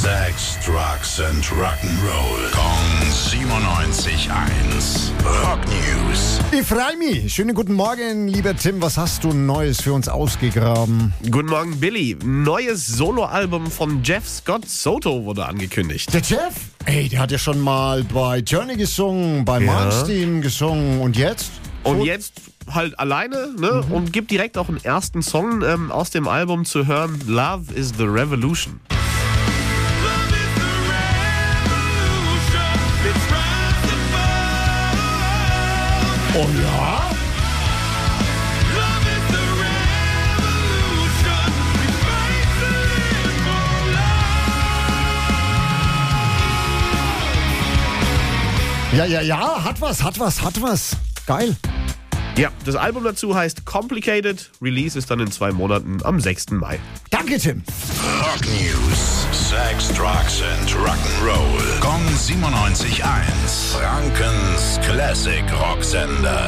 Sex, Drugs and Rock'n'Roll. Kong 97.1. Rock News. Ich freue mich. Schönen guten Morgen, lieber Tim. Was hast du Neues für uns ausgegraben? Guten Morgen, Billy. Neues Soloalbum von Jeff Scott Soto wurde angekündigt. Der Jeff? Ey, der hat ja schon mal bei Journey gesungen, bei Ja. Malmsteen gesungen und jetzt? Und jetzt halt alleine ne? und gibt direkt auch einen ersten Song ähm, aus dem Album zu hören. Love is the Revolution. Oh ja? Ja, ja, ja, hat was, hat was, hat was. Geil. Ja, das Album dazu heißt Complicated. Release ist dann in zwei Monaten am 6. Mai. Danke, Tim. Rock News. Sex, Drugs and Rock'n'Roll. Kong 97.1. Frankens Classic Rocksender.